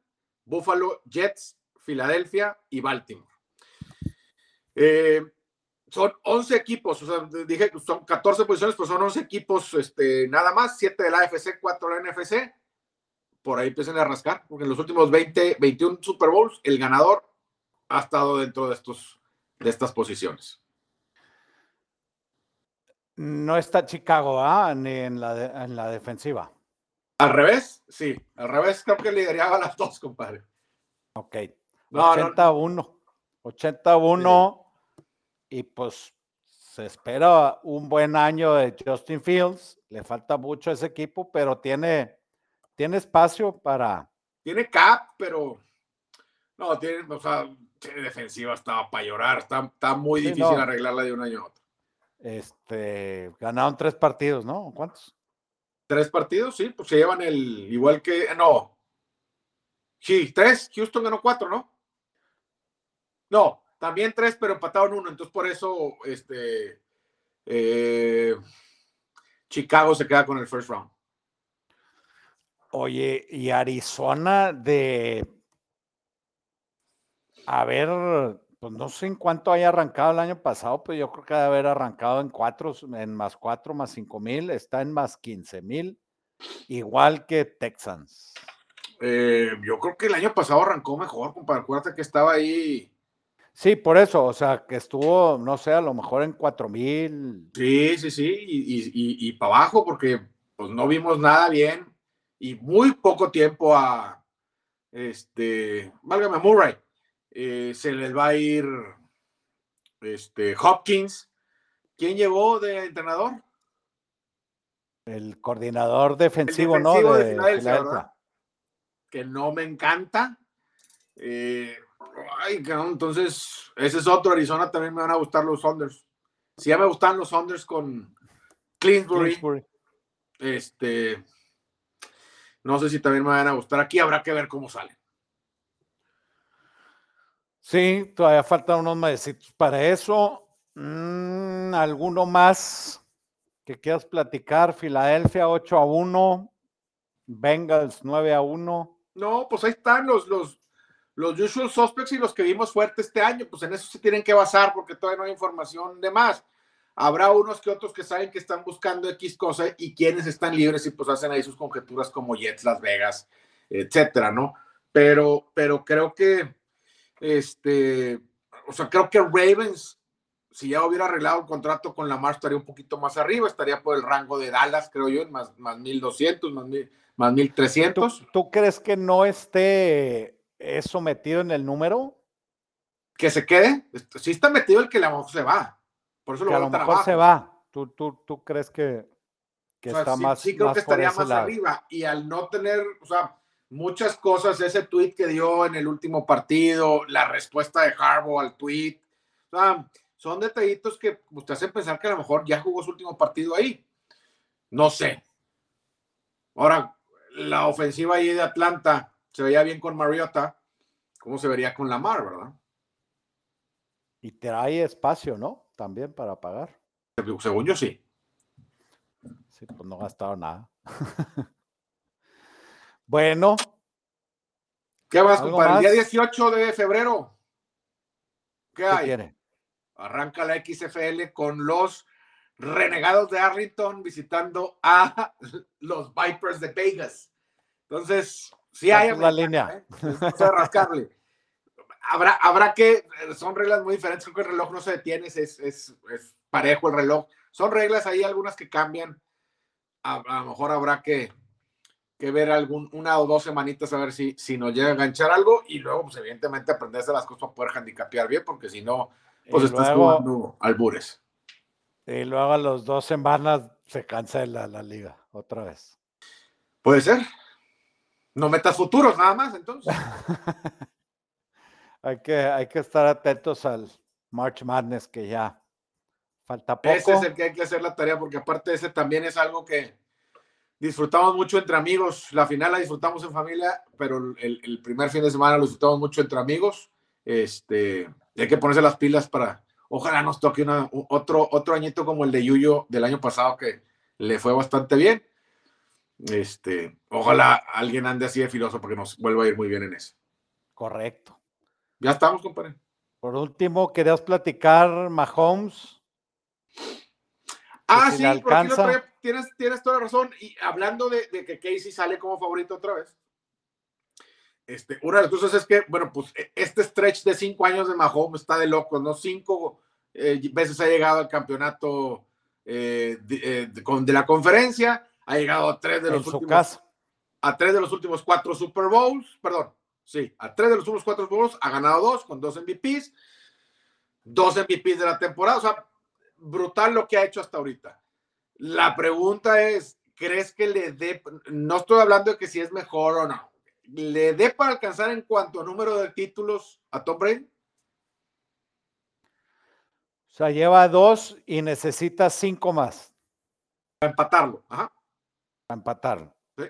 Buffalo, Jets, Filadelfia y Baltimore. Eh, son 11 equipos, o sea, dije que son 14 posiciones, pero son 11 equipos este, nada más, 7 de la AFC, 4 de la NFC. Por ahí empiecen a rascar, porque en los últimos 20, 21 Super Bowls, el ganador ha estado dentro de, estos, de estas posiciones. No está Chicago ¿ah? ni en la, en la defensiva. Al revés, sí, al revés creo que lideraba las dos, compadre. Ok. 81. 81. Y pues se espera un buen año de Justin Fields. Le falta mucho a ese equipo, pero tiene, tiene espacio para. Tiene cap, pero no, tiene, o sea, tiene defensiva, estaba para llorar. Está, está muy difícil arreglarla de un año a otro. Este, ganaron tres partidos, ¿no? ¿Cuántos? Tres partidos, sí, pues se llevan el, igual que, no. Sí, tres, Houston ganó cuatro, ¿no? No, también tres, pero empataron uno, entonces por eso, este, eh, Chicago se queda con el first round. Oye, y Arizona de, a ver, pues no sé en cuánto haya arrancado el año pasado, pero yo creo que debe haber arrancado en cuatro, en más cuatro, más cinco mil, está en más quince mil, igual que Texans. Eh, yo creo que el año pasado arrancó mejor, compadre. Acuérdate que estaba ahí. Sí, por eso, o sea, que estuvo, no sé, a lo mejor en cuatro mil. Sí, sí, sí, y, y para abajo, porque pues no vimos nada bien y muy poco tiempo a, este, válgame, Murray eh, se les va a ir este, Hopkins. ¿Quién llevó de entrenador? El coordinador defensivo, ¿no? De, Que no me encanta. Eh, ay, entonces, ese es otro. Arizona también me van a gustar los Saunders. Si ya me gustan los Saunders con Clinsbury, este, no sé si también me van a gustar. Aquí habrá que ver cómo salen. Sí, todavía faltan unos meses para eso. Mm, ¿Alguno más que quieras platicar? Filadelfia 8 a 1, Bengals 9 a 1. No, pues ahí están los, los, los usual suspects y los que vimos fuerte este año, pues en eso se tienen que basar porque todavía no hay información de más. Habrá unos que otros que saben que están buscando X cosa y quienes están libres y pues hacen ahí sus conjeturas como Jets, Las Vegas, etcétera, ¿no? Pero, pero creo que este, o sea, creo que Ravens, si ya hubiera arreglado el contrato con Lamar, estaría un poquito más arriba, estaría por el rango de Dallas, creo yo, más, más 1200, más, más 1300. ¿Tú, ¿Tú crees que no esté eso metido en el número? Que se quede. Sí está metido el que a lo mejor se va. Por eso lo que a lo mejor se va. ¿Tú, tú, tú crees que, que está más. Sí, creo que estaría más arriba. Y al no tener, o sea, muchas cosas, ese tweet que dio en el último partido, la respuesta de Harbaugh al tweet, son detallitos que usted hace pensar que a lo mejor ya jugó su último partido ahí. No sé. Ahora, la ofensiva ahí de Atlanta se veía bien con Mariota, ¿cómo se vería con Lamar, verdad? Y te hay espacio, ¿no? También para pagar. Según yo sí. Sí, pues no gastaron nada. Bueno. ¿Qué vas, compadre? El día 18 de febrero. ¿Qué, hay? Arranca la XFL con los renegados de Arlington visitando a los Vipers de Vegas. Entonces, sí hay. La línea. ¿eh? rascarle. Habrá, habrá que, son reglas muy diferentes, creo que el reloj no se detiene, es, es, es parejo el reloj. Son reglas ahí, algunas que cambian. a lo mejor habrá que, que ver algún, una o dos semanitas a ver si, si nos llega a enganchar algo y luego, pues evidentemente, aprenderse las cosas para poder handicapear bien, porque si no, pues estás jugando albures. Y luego a los dos semanas se cancela la liga otra vez. Puede ser. No metas futuros nada más, entonces. hay, que, hay que estar atentos al March Madness que ya falta poco. Ese es el que hay que hacer la tarea, porque aparte ese también es algo que disfrutamos mucho entre amigos. La final la disfrutamos en familia, pero el, primer fin de semana lo disfrutamos mucho entre amigos. Este, hay que ponerse las pilas para, ojalá nos toque una, otro, otro añito como el de Yuyo del año pasado que le fue bastante bien. Este, ojalá alguien ande así de filoso para que nos vuelva a ir muy bien en eso. Correcto. Ya estamos, compadre. Por último, querías platicar Mahomes. Ah, sí, tienes toda la razón. Y hablando de, que Casey sale como favorito otra vez. Este, una de las cosas es que, bueno, pues e, este stretch de cinco años de Mahomes está de locos, ¿no? Cinco eh, veces ha llegado al campeonato eh, eh, de, la conferencia, ha llegado a tres de los últimos a tres de los últimos cuatro Super Bowls, perdón, sí, a tres de los últimos cuatro Super Bowls, ha ganado dos con dos MVPs, dos MVPs de la temporada, o sea, brutal lo que ha hecho hasta ahorita. La pregunta es, ¿crees que le dé, no estoy hablando de que si es mejor o no, le dé para alcanzar en cuanto a número de títulos a Tom Brady? O sea, lleva dos y necesita cinco más. Para empatarlo. Ajá. Para empatarlo. Sí.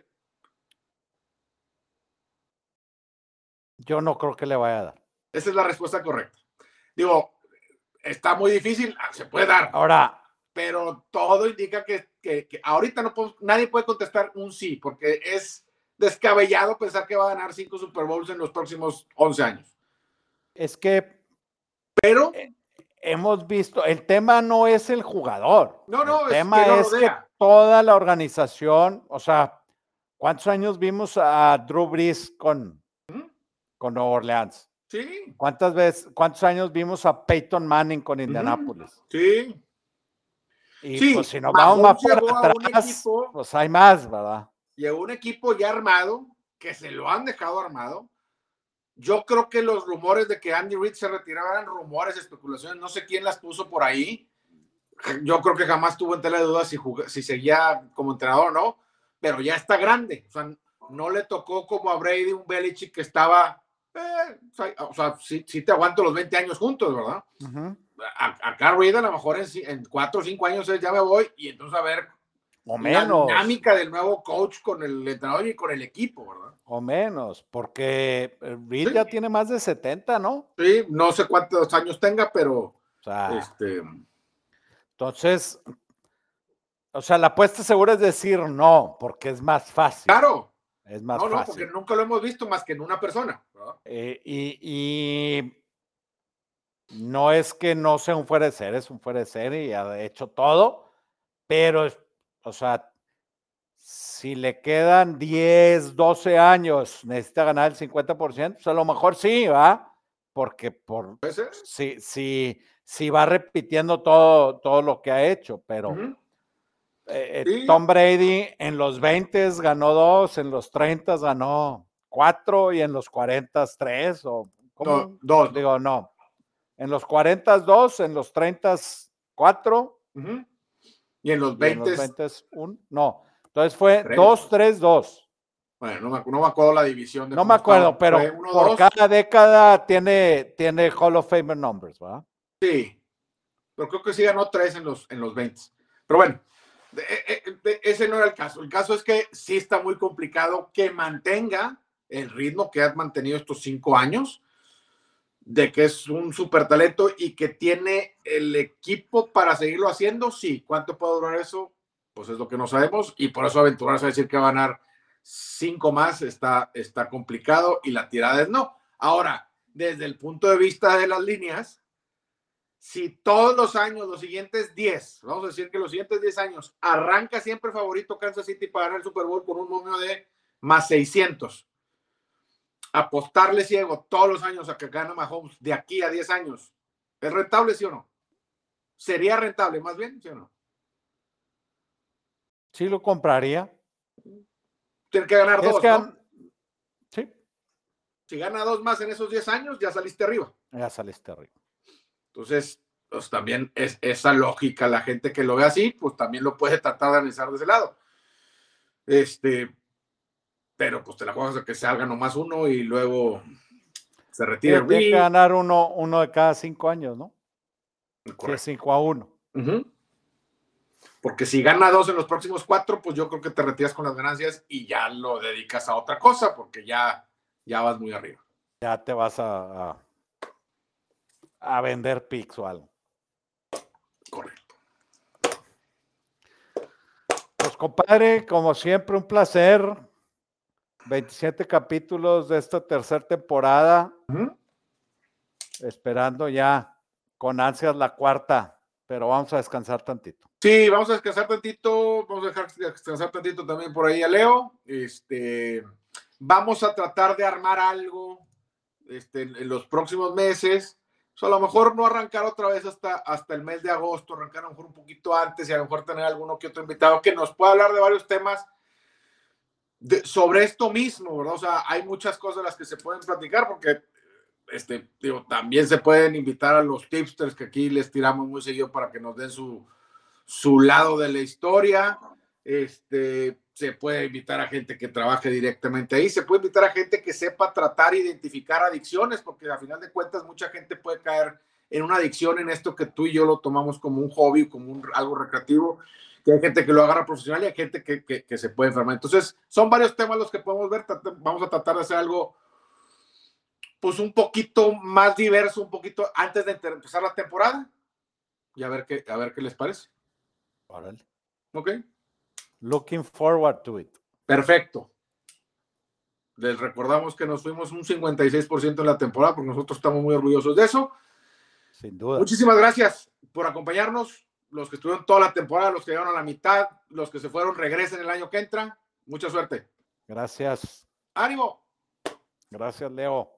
Yo no creo que le vaya a dar. Esa es la respuesta correcta. Digo, está muy difícil, ah, se puede dar. Ahora. Pero todo indica que, ahorita no nadie puede contestar un sí, porque es descabellado pensar que va a ganar cinco Super Bowls en los próximos 11 años. Es que. Pero. Eh, hemos visto, el tema no es el jugador. No, no, el tema es que toda la organización, o sea, ¿cuántos años vimos a Drew Brees con, con Nueva Orleans? Sí. ¿Cuántas veces, cuántos años vimos a Peyton Manning con Indianapolis? Sí. Y pues si nos vamos más para atrás, pues hay más, ¿verdad? Llegó un equipo ya armado, que se lo han dejado armado, yo creo que los rumores de que Andy Reid se retiraba eran rumores, especulaciones, no sé quién las puso por ahí. Yo creo que jamás tuvo en tela de dudas si, si seguía como entrenador o no, pero ya está grande. O sea, no le tocó como a Brady un Belichick que estaba, eh, o sea, sí, te aguanto los 20 años juntos, ¿verdad? Acá Reid a lo mejor en, en 4 o 5 años ya me voy y entonces a ver o menos. La dinámica del nuevo coach con el entrenador y con el equipo, ¿verdad? O menos, porque eh, Reed ya tiene más de 70, ¿no? Sí, no sé cuántos años tenga, pero. este... Entonces, o sea, la apuesta segura es decir no, porque es más fácil. Claro. Es más fácil. No, porque nunca lo hemos visto más que en una persona. Eh, y, no es que no sea un fuera de ser, es un fuera de ser y ha hecho todo, pero o sea, si le quedan 10, 12 años, necesita ganar el 50%, pues a lo mejor sí, ¿va? Porque por, si, si, si va repitiendo todo, todo lo que ha hecho, pero eh, eh, Tom Brady en los 20 ganó 2, en los 30 ganó 4 y en los 40 3, o ¿cómo? dos. Digo, no. En los 40 2, en los 30 4. Y en los 20. un, no. Entonces fue 2, 3, 2. Bueno, no me, no me, acuerdo la división. De no me acuerdo, pero por cada década tiene, tiene Hall of Famer numbers, ¿verdad? Sí. Pero creo que sí ganó 3 en los, en los 20. Pero bueno, e, e, ese no era el caso. El caso es que sí está muy complicado que mantenga el ritmo que ha mantenido estos cinco años de que es un super talento y que tiene el equipo para seguirlo haciendo, sí. ¿Cuánto puede durar eso? Pues es lo que no sabemos y por eso aventurarse a decir que va a ganar cinco más está, está complicado y la tirada es no. Ahora, desde el punto de vista de las líneas, si todos los años, los siguientes 10, vamos a decir que los siguientes 10 años, arranca siempre favorito Kansas City para ganar el Super Bowl con un momio de más 600 apostarle ciego todos los años a que gana Mahomes de aquí a 10 años, ¿es rentable, sí o no? ¿Sería rentable más bien, sí o no? Sí, lo compraría. Tiene que ganar dos. Sí. Si gana dos más en esos 10 años, ya saliste arriba. Ya saliste arriba. Entonces, pues también es esa lógica, la gente que lo ve así, pues también lo puede tratar de analizar de ese lado. Este, pero pues te la juegas a que salga nomás uno y luego se retira. Tiene que ganar uno, uno de cada cinco años, ¿no? De cinco a uno. Porque si gana dos en los próximos cuatro, pues yo creo que te retiras con las ganancias y ya lo dedicas a otra cosa, porque ya, ya vas muy arriba. Ya te vas a, a, vender pics o algo. Correcto. Pues Pues compadre, como siempre, un placer. 27 capítulos de esta tercera temporada. Esperando ya con ansias la cuarta, pero vamos a descansar tantito. Sí, vamos a descansar tantito, vamos a dejar descansar tantito también por ahí a Leo. Este, vamos a tratar de armar algo este, en los próximos meses. A lo mejor no arrancar otra vez hasta, hasta el mes de agosto, arrancar a lo mejor un poquito antes y a lo mejor tener alguno que otro invitado que nos pueda hablar de varios temas sobre esto mismo, ¿verdad? O sea, hay muchas cosas las que se pueden platicar porque este, digo, también se pueden invitar a los tipsters que aquí les tiramos muy seguido para que nos den su, su lado de la historia. Este, se puede invitar a gente que trabaje directamente ahí, se puede invitar a gente que sepa tratar e identificar adicciones, porque a final de cuentas mucha gente puede caer en una adicción en esto que tú y yo lo tomamos como un hobby, como un, algo recreativo, que hay gente que lo agarra profesional y hay gente que, que, se puede enfermar. Entonces, son varios temas los que podemos ver, vamos a tratar de hacer algo pues un poquito más diverso, un poquito antes de empezar la temporada y a ver qué, a ver qué les parece. Ok. Looking forward to it. Perfecto. Les recordamos que nos fuimos un 56% en la temporada, porque nosotros estamos muy orgullosos de eso. Sin duda. Muchísimas gracias por acompañarnos. Los que estuvieron toda la temporada, los que llegaron a la mitad, los que se fueron, regresen el año que entra. Mucha suerte. Gracias. Ánimo. Gracias, Leo.